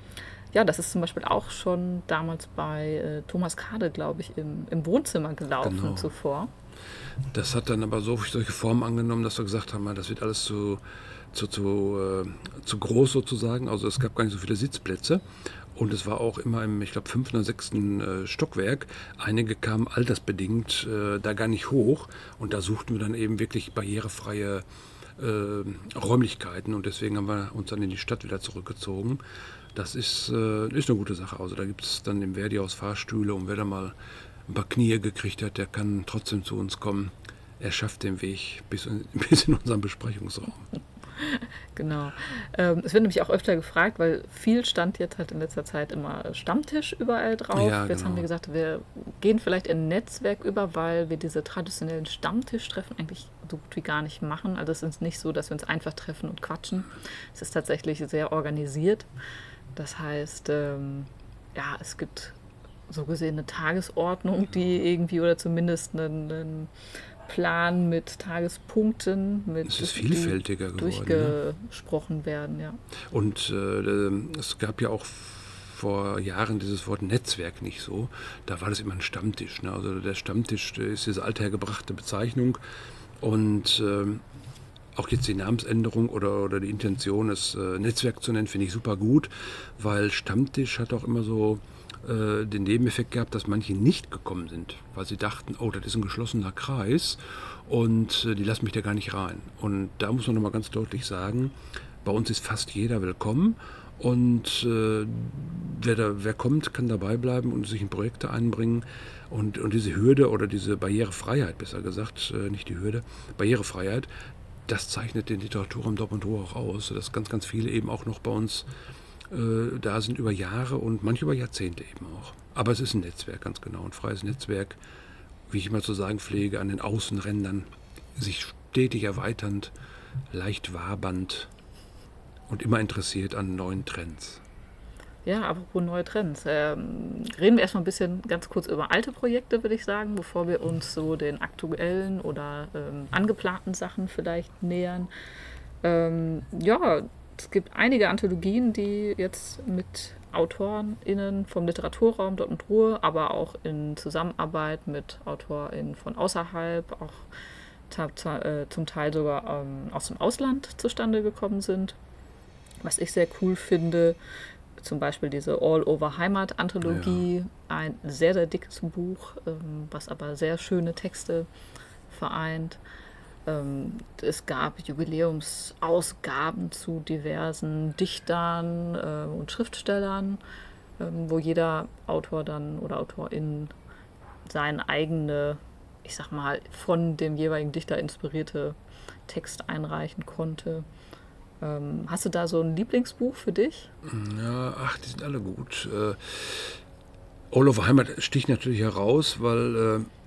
Ja, das ist zum Beispiel auch schon damals bei äh, Thomas Kade, glaube ich, im, im Wohnzimmer gelaufen genau. zuvor. Das hat dann aber so solche Formen angenommen, dass wir gesagt haben, das wird alles zu, zu, zu, äh, zu groß sozusagen. Also es gab gar nicht so viele Sitzplätze. Und es war auch immer im, ich glaube, fünften oder sechsten äh, Stockwerk. Einige kamen altersbedingt äh, da gar nicht hoch. Und da suchten wir dann eben wirklich barrierefreie äh, Räumlichkeiten und deswegen haben wir uns dann in die Stadt wieder zurückgezogen. Das ist, äh, ist eine gute Sache. Also da gibt es dann im Verdi-Haus Fahrstühle und wer da mal ein paar Knie gekriegt hat, der kann trotzdem zu uns kommen. Er schafft den Weg bis in, bis in unseren Besprechungsraum. genau. Ähm, es wird nämlich auch öfter gefragt, weil viel stand jetzt halt in letzter Zeit immer Stammtisch überall drauf. Ja, jetzt genau. haben wir gesagt, wir gehen vielleicht in Netzwerk über, weil wir diese traditionellen Stammtischtreffen eigentlich so gut wie gar nicht machen. Also es ist nicht so, dass wir uns einfach treffen und quatschen. Es ist tatsächlich sehr organisiert. Das heißt, ähm, ja, es gibt so gesehen eine Tagesordnung, die irgendwie oder zumindest einen, einen Plan mit Tagespunkten, mit es ist vielfältiger geworden, ne? durchgesprochen ne? werden, ja. Und äh, es gab ja auch vor Jahren dieses Wort Netzwerk nicht so. Da war das immer ein Stammtisch. Ne? Also der Stammtisch ist diese althergebrachte Bezeichnung. Und äh, auch jetzt die Namensänderung oder, oder die Intention, es äh, Netzwerk zu nennen, finde ich super gut, weil Stammtisch hat auch immer so äh, den Nebeneffekt gehabt, dass manche nicht gekommen sind, weil sie dachten, oh, das ist ein geschlossener Kreis und äh, die lassen mich da gar nicht rein. Und da muss man nochmal ganz deutlich sagen, bei uns ist fast jeder willkommen und äh, wer, da, wer kommt, kann dabei bleiben und sich in Projekte einbringen. Und, und diese Hürde oder diese Barrierefreiheit, besser gesagt, äh, nicht die Hürde, Barrierefreiheit, das zeichnet den Literatur im Doppel und auch aus, dass ganz, ganz viele eben auch noch bei uns äh, da sind über Jahre und manche über Jahrzehnte eben auch. Aber es ist ein Netzwerk, ganz genau, ein freies Netzwerk, wie ich immer zu sagen pflege, an den Außenrändern, sich stetig erweiternd, leicht wabernd und immer interessiert an neuen Trends. Ja, apropos neue Trends. Ähm, reden wir erstmal ein bisschen ganz kurz über alte Projekte, würde ich sagen, bevor wir uns so den aktuellen oder ähm, angeplanten Sachen vielleicht nähern. Ähm, ja, es gibt einige Anthologien, die jetzt mit AutorInnen vom Literaturraum Dortmund Ruhr, aber auch in Zusammenarbeit mit AutorInnen von außerhalb, auch äh, zum Teil sogar ähm, aus dem Ausland zustande gekommen sind. Was ich sehr cool finde, zum Beispiel diese All-Over-Heimat-Anthologie, ja. ein sehr, sehr dickes Buch, ähm, was aber sehr schöne Texte vereint. Ähm, es gab Jubiläumsausgaben zu diversen Dichtern äh, und Schriftstellern, ähm, wo jeder Autor dann oder Autorin seine eigene, ich sag mal, von dem jeweiligen Dichter inspirierte Text einreichen konnte. Ähm, hast du da so ein Lieblingsbuch für dich? Ja, ach, die sind alle gut. Äh, over Heimat sticht natürlich heraus, weil äh,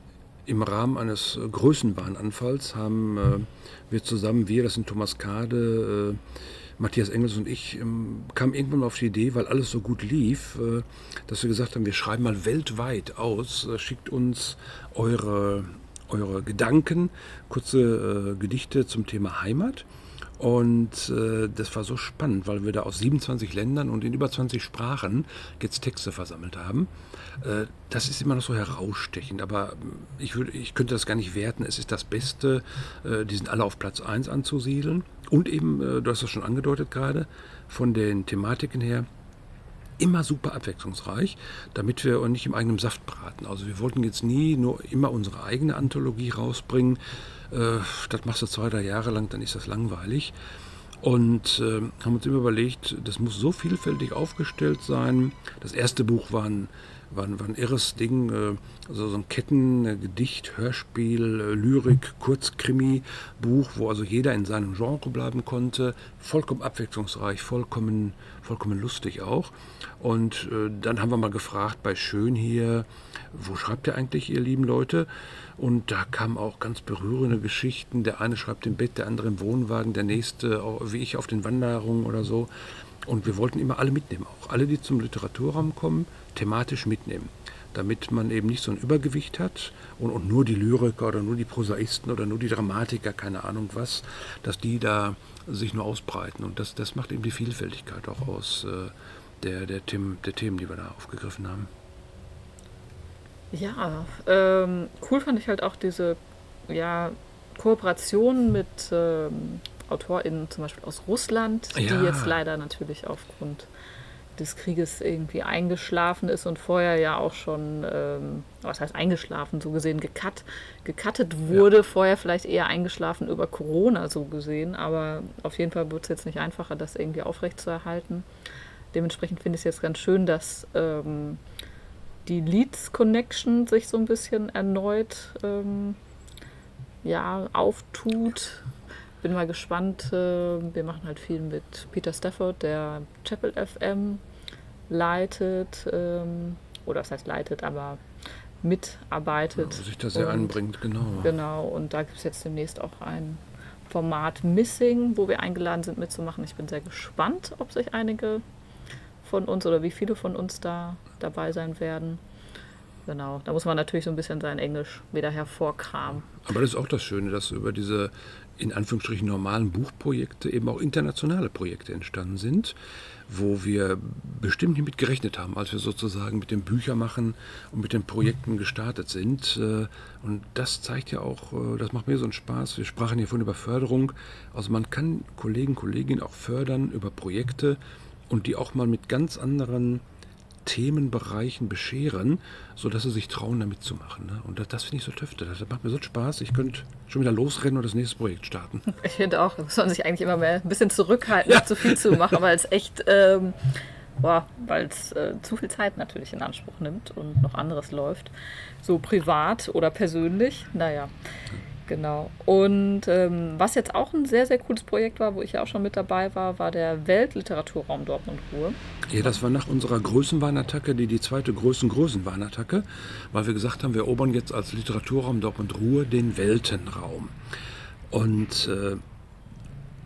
im Rahmen eines äh, Größenbahnanfalls haben äh, wir zusammen, wir, das sind Thomas Kade, äh, Matthias Engels und ich, ähm, kamen irgendwann mal auf die Idee, weil alles so gut lief, äh, dass wir gesagt haben, wir schreiben mal weltweit aus, schickt uns eure, eure Gedanken, kurze Gedichte zum Thema Heimat. Und äh, das war so spannend, weil wir da aus 27 Ländern und in über 20 Sprachen jetzt Texte versammelt haben. Äh, das ist immer noch so herausstechend, aber ich, würd, ich könnte das gar nicht werten. Es ist das Beste, äh, die sind alle auf Platz 1 anzusiedeln. Und eben, äh, du hast das schon angedeutet gerade, von den Thematiken her, immer super abwechslungsreich, damit wir nicht im eigenen Saft braten. Also wir wollten jetzt nie nur immer unsere eigene Anthologie rausbringen. Äh, das machst du zwei, drei Jahre lang, dann ist das langweilig. Und äh, haben uns immer überlegt, das muss so vielfältig aufgestellt sein. Das erste Buch war ein, war ein, war ein irres Ding, äh, also so ein Ketten, äh, Hörspiel, äh, Lyrik, Kurzkrimi-Buch, wo also jeder in seinem Genre bleiben konnte. Vollkommen abwechslungsreich, vollkommen, vollkommen lustig auch. Und dann haben wir mal gefragt bei Schön hier, wo schreibt ihr eigentlich, ihr lieben Leute? Und da kamen auch ganz berührende Geschichten. Der eine schreibt im Bett, der andere im Wohnwagen, der nächste, wie ich, auf den Wanderungen oder so. Und wir wollten immer alle mitnehmen, auch alle, die zum Literaturraum kommen, thematisch mitnehmen. Damit man eben nicht so ein Übergewicht hat und, und nur die Lyriker oder nur die Prosaisten oder nur die Dramatiker, keine Ahnung was, dass die da sich nur ausbreiten. Und das, das macht eben die Vielfältigkeit auch aus äh, der, der, Themen, der Themen, die wir da aufgegriffen haben. Ja, ähm, cool fand ich halt auch diese ja, Kooperation mit ähm, AutorInnen zum Beispiel aus Russland, ja. die jetzt leider natürlich aufgrund des Krieges irgendwie eingeschlafen ist und vorher ja auch schon, ähm, was heißt eingeschlafen, so gesehen gecut, gecuttet wurde, ja. vorher vielleicht eher eingeschlafen über Corona so gesehen, aber auf jeden Fall wird es jetzt nicht einfacher, das irgendwie aufrechtzuerhalten. Dementsprechend finde ich es jetzt ganz schön, dass ähm, die Leads Connection sich so ein bisschen erneut ähm, ja, auftut. Bin mal gespannt. Äh, wir machen halt viel mit Peter Stafford, der Chapel FM leitet, ähm, oder das heißt leitet, aber mitarbeitet. Ja, sich da sehr und, einbringt, genau. Genau, und da gibt es jetzt demnächst auch ein Format Missing, wo wir eingeladen sind mitzumachen. Ich bin sehr gespannt, ob sich einige von uns oder wie viele von uns da dabei sein werden. Genau, da muss man natürlich so ein bisschen sein Englisch wieder hervorkramen. Aber das ist auch das Schöne, dass über diese in Anführungsstrichen normalen Buchprojekte eben auch internationale Projekte entstanden sind, wo wir bestimmt nicht mit gerechnet haben, als wir sozusagen mit dem Büchermachen und mit den Projekten gestartet sind. Äh, und das zeigt ja auch, äh, das macht mir so einen Spaß. Wir sprachen hier vorhin über Förderung. Also man kann Kollegen, Kolleginnen auch fördern über Projekte und die auch mal mit ganz anderen Themenbereichen bescheren, sodass sie sich trauen, da mitzumachen. Ne? Und das, das finde ich so töfte. Das macht mir so Spaß. Ich könnte schon wieder losrennen und das nächste Projekt starten. Ich finde auch, da muss man sich eigentlich immer mehr ein bisschen zurückhalten, ja. nicht zu viel zu machen, weil es echt, ähm, weil es äh, zu viel Zeit natürlich in Anspruch nimmt und noch anderes läuft. So privat oder persönlich, naja. Genau. Und ähm, was jetzt auch ein sehr, sehr cooles Projekt war, wo ich ja auch schon mit dabei war, war der Weltliteraturraum Dortmund-Ruhr. Ja, das war nach unserer Größenwahnattacke, die die zweite Größen-Größenwahnattacke, weil wir gesagt haben, wir erobern jetzt als Literaturraum Dortmund-Ruhr den Weltenraum. Und äh,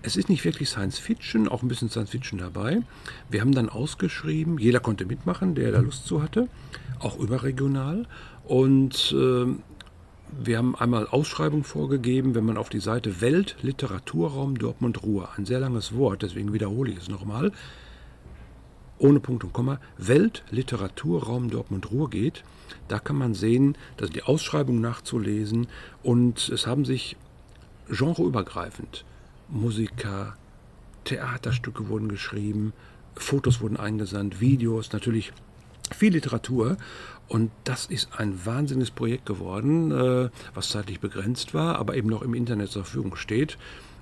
es ist nicht wirklich Science Fiction, auch ein bisschen Science Fiction dabei. Wir haben dann ausgeschrieben, jeder konnte mitmachen, der da Lust zu hatte, auch überregional. Und äh, wir haben einmal Ausschreibung vorgegeben, wenn man auf die Seite Weltliteraturraum Dortmund-Ruhr, ein sehr langes Wort, deswegen wiederhole ich es nochmal, ohne Punkt und Komma, Weltliteraturraum Dortmund-Ruhr geht, da kann man sehen, dass die Ausschreibung nachzulesen und es haben sich genreübergreifend Musiker, Theaterstücke wurden geschrieben, Fotos wurden eingesandt, Videos, natürlich viel Literatur. Und das ist ein wahnsinniges Projekt geworden, äh, was zeitlich begrenzt war, aber eben noch im Internet zur Verfügung steht.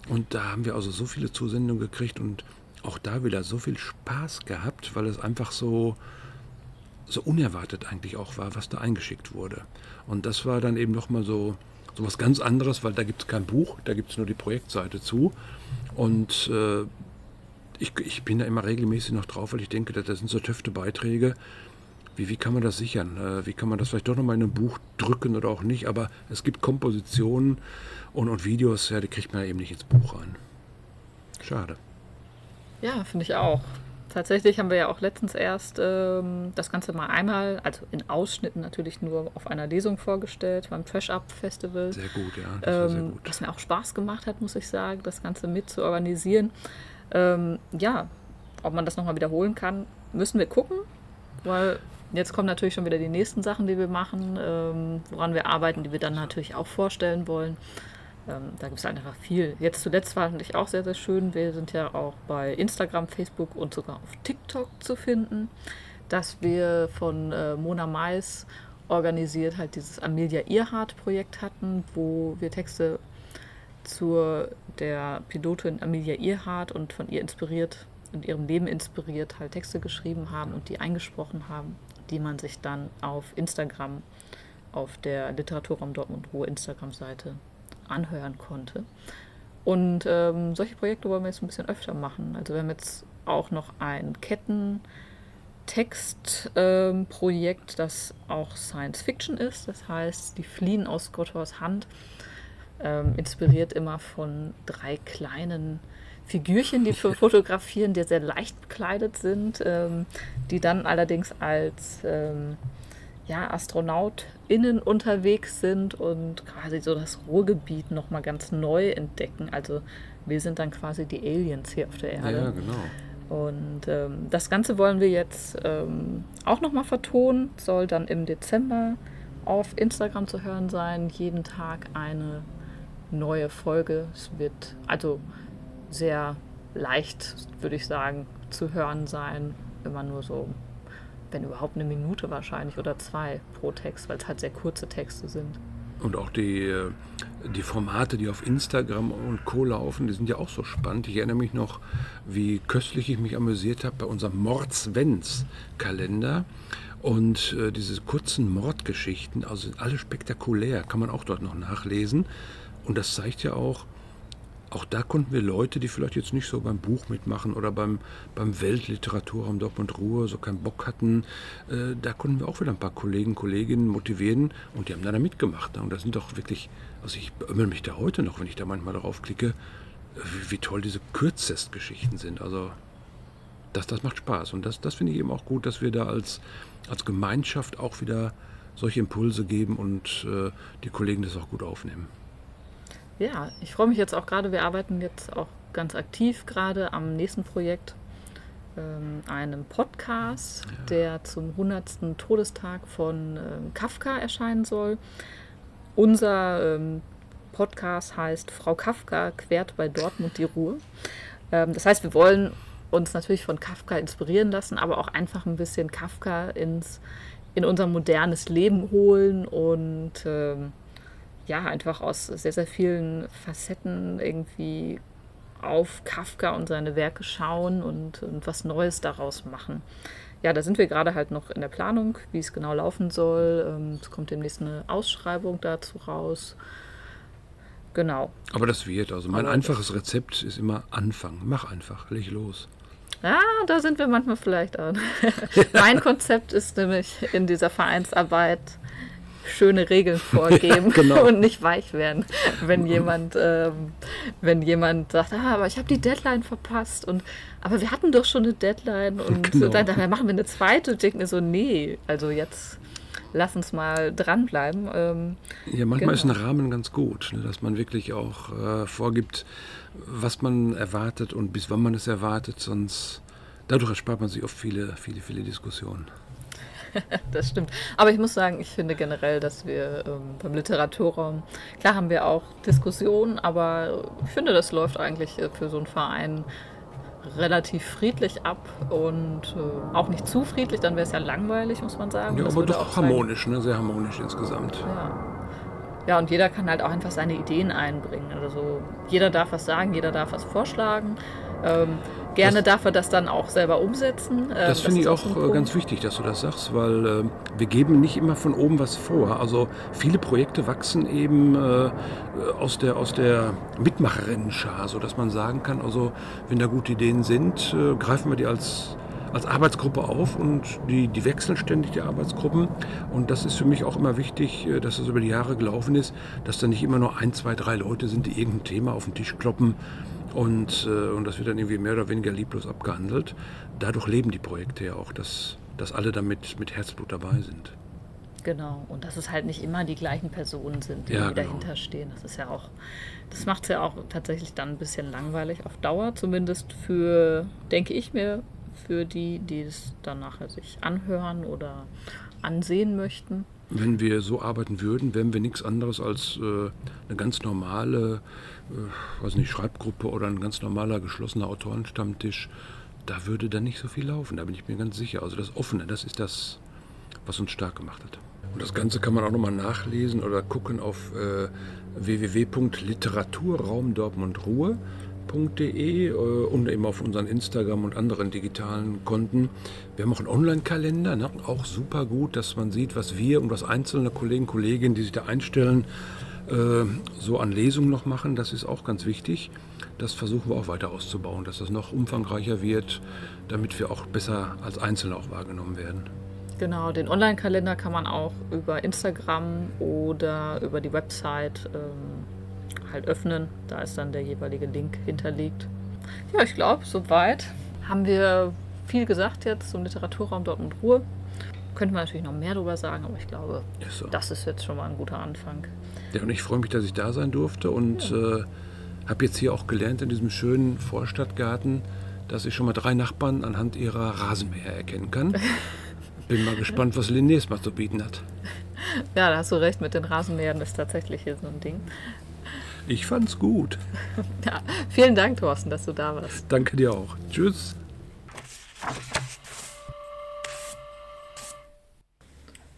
Und da haben wir also so viele Zusendungen gekriegt und auch da wieder so viel Spaß gehabt, weil es einfach so, so unerwartet eigentlich auch war, was da eingeschickt wurde. Und das war dann eben nochmal so, so was ganz anderes, weil da gibt es kein Buch, da gibt es nur die Projektseite zu. Und äh, ich, ich bin da immer regelmäßig noch drauf, weil ich denke, das sind so töfte Beiträge, wie, wie kann man das sichern? Äh, wie kann man das vielleicht doch nochmal in ein Buch drücken oder auch nicht? Aber es gibt Kompositionen und, und Videos, ja, die kriegt man eben nicht ins Buch rein. Schade. Ja, finde ich auch. Tatsächlich haben wir ja auch letztens erst ähm, das Ganze mal einmal, also in Ausschnitten natürlich nur auf einer Lesung vorgestellt beim Trash Up Festival. Sehr gut, ja. Das ähm, sehr gut. Was mir auch Spaß gemacht hat, muss ich sagen, das Ganze mit zu organisieren. Ähm, ja, ob man das nochmal wiederholen kann, müssen wir gucken, weil Jetzt kommen natürlich schon wieder die nächsten Sachen, die wir machen, ähm, woran wir arbeiten, die wir dann natürlich auch vorstellen wollen. Ähm, da gibt es einfach viel. Jetzt zuletzt fand ich auch sehr, sehr schön. Wir sind ja auch bei Instagram, Facebook und sogar auf TikTok zu finden, dass wir von äh, Mona Mais organisiert halt dieses Amelia Earhart-Projekt hatten, wo wir Texte zu der Pilotin Amelia Earhart und von ihr inspiriert, in ihrem Leben inspiriert, halt Texte geschrieben haben und die eingesprochen haben die man sich dann auf Instagram, auf der Literaturraum Dortmund Ruhe Instagram-Seite anhören konnte. Und ähm, solche Projekte wollen wir jetzt ein bisschen öfter machen. Also wir haben jetzt auch noch ein Kettentextprojekt, ähm, das auch Science Fiction ist. Das heißt, die fliehen aus Gotthaus Hand, ähm, inspiriert immer von drei kleinen Figürchen, die wir fotografieren, die sehr leicht bekleidet sind, ähm, die dann allerdings als ähm, ja, AstronautInnen unterwegs sind und quasi so das Ruhrgebiet nochmal ganz neu entdecken. Also wir sind dann quasi die Aliens hier auf der Erde. Ja, genau. Und ähm, das Ganze wollen wir jetzt ähm, auch nochmal vertonen. Soll dann im Dezember auf Instagram zu hören sein. Jeden Tag eine neue Folge. Es wird also sehr leicht, würde ich sagen, zu hören sein. Immer nur so, wenn überhaupt eine Minute wahrscheinlich oder zwei pro Text, weil es halt sehr kurze Texte sind. Und auch die, äh, die Formate, die auf Instagram und Co. laufen, die sind ja auch so spannend. Ich erinnere mich noch, wie köstlich ich mich amüsiert habe bei unserem Mordsvens-Kalender. Und äh, diese kurzen Mordgeschichten, also sind alle spektakulär, kann man auch dort noch nachlesen. Und das zeigt ja auch, auch da konnten wir Leute, die vielleicht jetzt nicht so beim Buch mitmachen oder beim, beim Weltliteraturraum Dortmund Ruhr so keinen Bock hatten, äh, da konnten wir auch wieder ein paar Kollegen, Kolleginnen motivieren und die haben dann da mitgemacht. Ne? Und das sind doch wirklich, also ich beömmel mich da heute noch, wenn ich da manchmal darauf klicke, wie, wie toll diese Kürzestgeschichten sind. Also das, das macht Spaß. Und das, das finde ich eben auch gut, dass wir da als, als Gemeinschaft auch wieder solche Impulse geben und äh, die Kollegen das auch gut aufnehmen. Ja, ich freue mich jetzt auch gerade. Wir arbeiten jetzt auch ganz aktiv gerade am nächsten Projekt, ähm, einem Podcast, ja. der zum 100. Todestag von ähm, Kafka erscheinen soll. Unser ähm, Podcast heißt Frau Kafka quert bei Dortmund die Ruhe. Ähm, das heißt, wir wollen uns natürlich von Kafka inspirieren lassen, aber auch einfach ein bisschen Kafka ins, in unser modernes Leben holen und ähm, ja, einfach aus sehr, sehr vielen Facetten irgendwie auf Kafka und seine Werke schauen und, und was Neues daraus machen. Ja, da sind wir gerade halt noch in der Planung, wie es genau laufen soll. Ähm, es kommt demnächst eine Ausschreibung dazu raus. genau. Aber das wird. Also mein Aber einfaches Rezept ist immer Anfang. Mach einfach, leg los. Ja, da sind wir manchmal vielleicht an. mein Konzept ist nämlich in dieser Vereinsarbeit schöne Regeln vorgeben genau. und nicht weich werden, wenn jemand, ähm, wenn jemand sagt, ah, aber ich habe die Deadline verpasst und aber wir hatten doch schon eine Deadline und Genau. dann, dann machen wir eine zweite. Und ich denke mir so, nee, also jetzt lass uns mal dranbleiben. Ähm, Ja, manchmal Genau. ist ein Rahmen ganz gut, ne, dass man wirklich auch äh, vorgibt, was man erwartet und bis wann man es erwartet, sonst dadurch erspart man sich oft viele, viele, viele Diskussionen. Das stimmt. Aber ich muss sagen, ich finde generell, dass wir ähm, beim Literaturraum, klar haben wir auch Diskussionen, aber ich finde, das läuft eigentlich äh, für so einen Verein relativ friedlich ab und äh, auch nicht zu friedlich, dann wäre es ja langweilig, muss man sagen. Ja, Das aber würde doch auch harmonisch, ne? sehr harmonisch insgesamt. Ja. ja, und jeder kann halt auch einfach seine Ideen einbringen. Also jeder darf was sagen, jeder darf was vorschlagen. Ähm, gerne darf er das dann auch selber umsetzen. Ähm, Das finde ich auch äh, Punkt. ganz wichtig, dass du das sagst, weil äh, wir geben nicht immer von oben was vor. Also viele Projekte wachsen eben äh, aus der, aus der Mitmacherinnenschar, sodass man sagen kann, also wenn da gute Ideen sind, äh, greifen wir die als, als Arbeitsgruppe auf und die, die wechseln ständig die Arbeitsgruppen. Und das ist für mich auch immer wichtig, äh, dass das über die Jahre gelaufen ist, dass da nicht immer nur ein, zwei, drei Leute sind, die irgendein Thema auf den Tisch kloppen und, äh, und das wird dann irgendwie mehr oder weniger lieblos abgehandelt. Dadurch leben die Projekte ja auch, dass, dass alle damit mit Herzblut dabei sind. Genau, und dass es halt nicht immer die gleichen Personen sind, die Ja, genau. dahinter stehen. Das ist ja auch, das macht es ja auch tatsächlich dann ein bisschen langweilig auf Dauer, zumindest für, denke ich mir, für die, die es dann nachher sich anhören oder ansehen möchten. Wenn wir so arbeiten würden, wären wir nichts anderes als äh, eine ganz normale, äh, weiß nicht, Schreibgruppe oder ein ganz normaler geschlossener Autorenstammtisch. Da würde dann nicht so viel laufen, da bin ich mir ganz sicher. Also das Offene, das ist das, was uns stark gemacht hat. Und das Ganze kann man auch nochmal nachlesen oder gucken auf äh, www.literaturraumdortmundruhe.de äh, und eben auf unseren Instagram und anderen digitalen Konten. Wir haben auch einen Online-Kalender, ne? auch super gut, dass man sieht, was wir und was einzelne Kollegen, Kolleginnen, die sich da einstellen, äh, so an Lesungen noch machen. Das ist auch ganz wichtig. Das versuchen wir auch weiter auszubauen, dass das noch umfangreicher wird, damit wir auch besser als Einzelne auch wahrgenommen werden. Genau, den Online-Kalender kann man auch über Instagram oder über die Website ähm, halt öffnen. Da ist dann der jeweilige Link hinterlegt. Ja, ich glaube, soweit haben wir viel gesagt jetzt zum Literaturraum Dortmund Ruhe. Könnte man natürlich noch mehr darüber sagen, aber ich glaube, Ist so. das ist jetzt schon mal ein guter Anfang. Ja, und ich freue mich, dass ich da sein durfte und äh, habe jetzt hier auch gelernt in diesem schönen Vorstadtgarten, dass ich schon mal drei Nachbarn anhand ihrer Rasenmäher erkennen kann. Bin mal gespannt, was Linnaeus mal zu bieten hat. Ja, da hast du recht, mit den Rasenmähern ist tatsächlich hier so ein Ding. Ich fand's gut. Ja, vielen Dank, Thorsten, dass du da warst. Danke dir auch. Tschüss.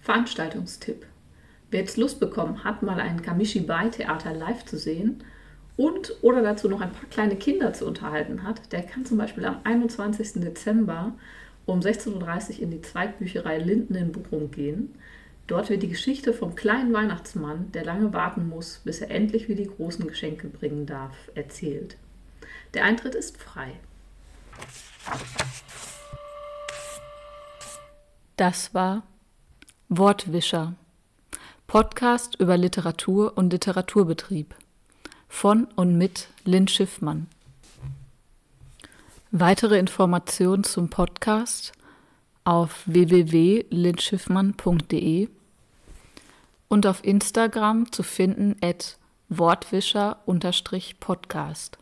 Veranstaltungstipp. Wer jetzt Lust bekommen hat, mal ein Kamishibai-Theater live zu sehen und oder dazu noch ein paar kleine Kinder zu unterhalten hat, der kann zum Beispiel am 21. Dezember um 16.30 Uhr in die Zweigbücherei Linden in Bochum gehen. Dort wird die Geschichte vom kleinen Weihnachtsmann, der lange warten muss, bis er endlich wieder die großen Geschenke bringen darf, erzählt. Der Eintritt ist frei. Das war Wortwischer. Podcast über Literatur und Literaturbetrieb. Von und mit Lynn Schiffmann. Weitere Informationen zum Podcast auf www.lindschiffmann.de und auf Instagram zu finden at wortwischer-podcast.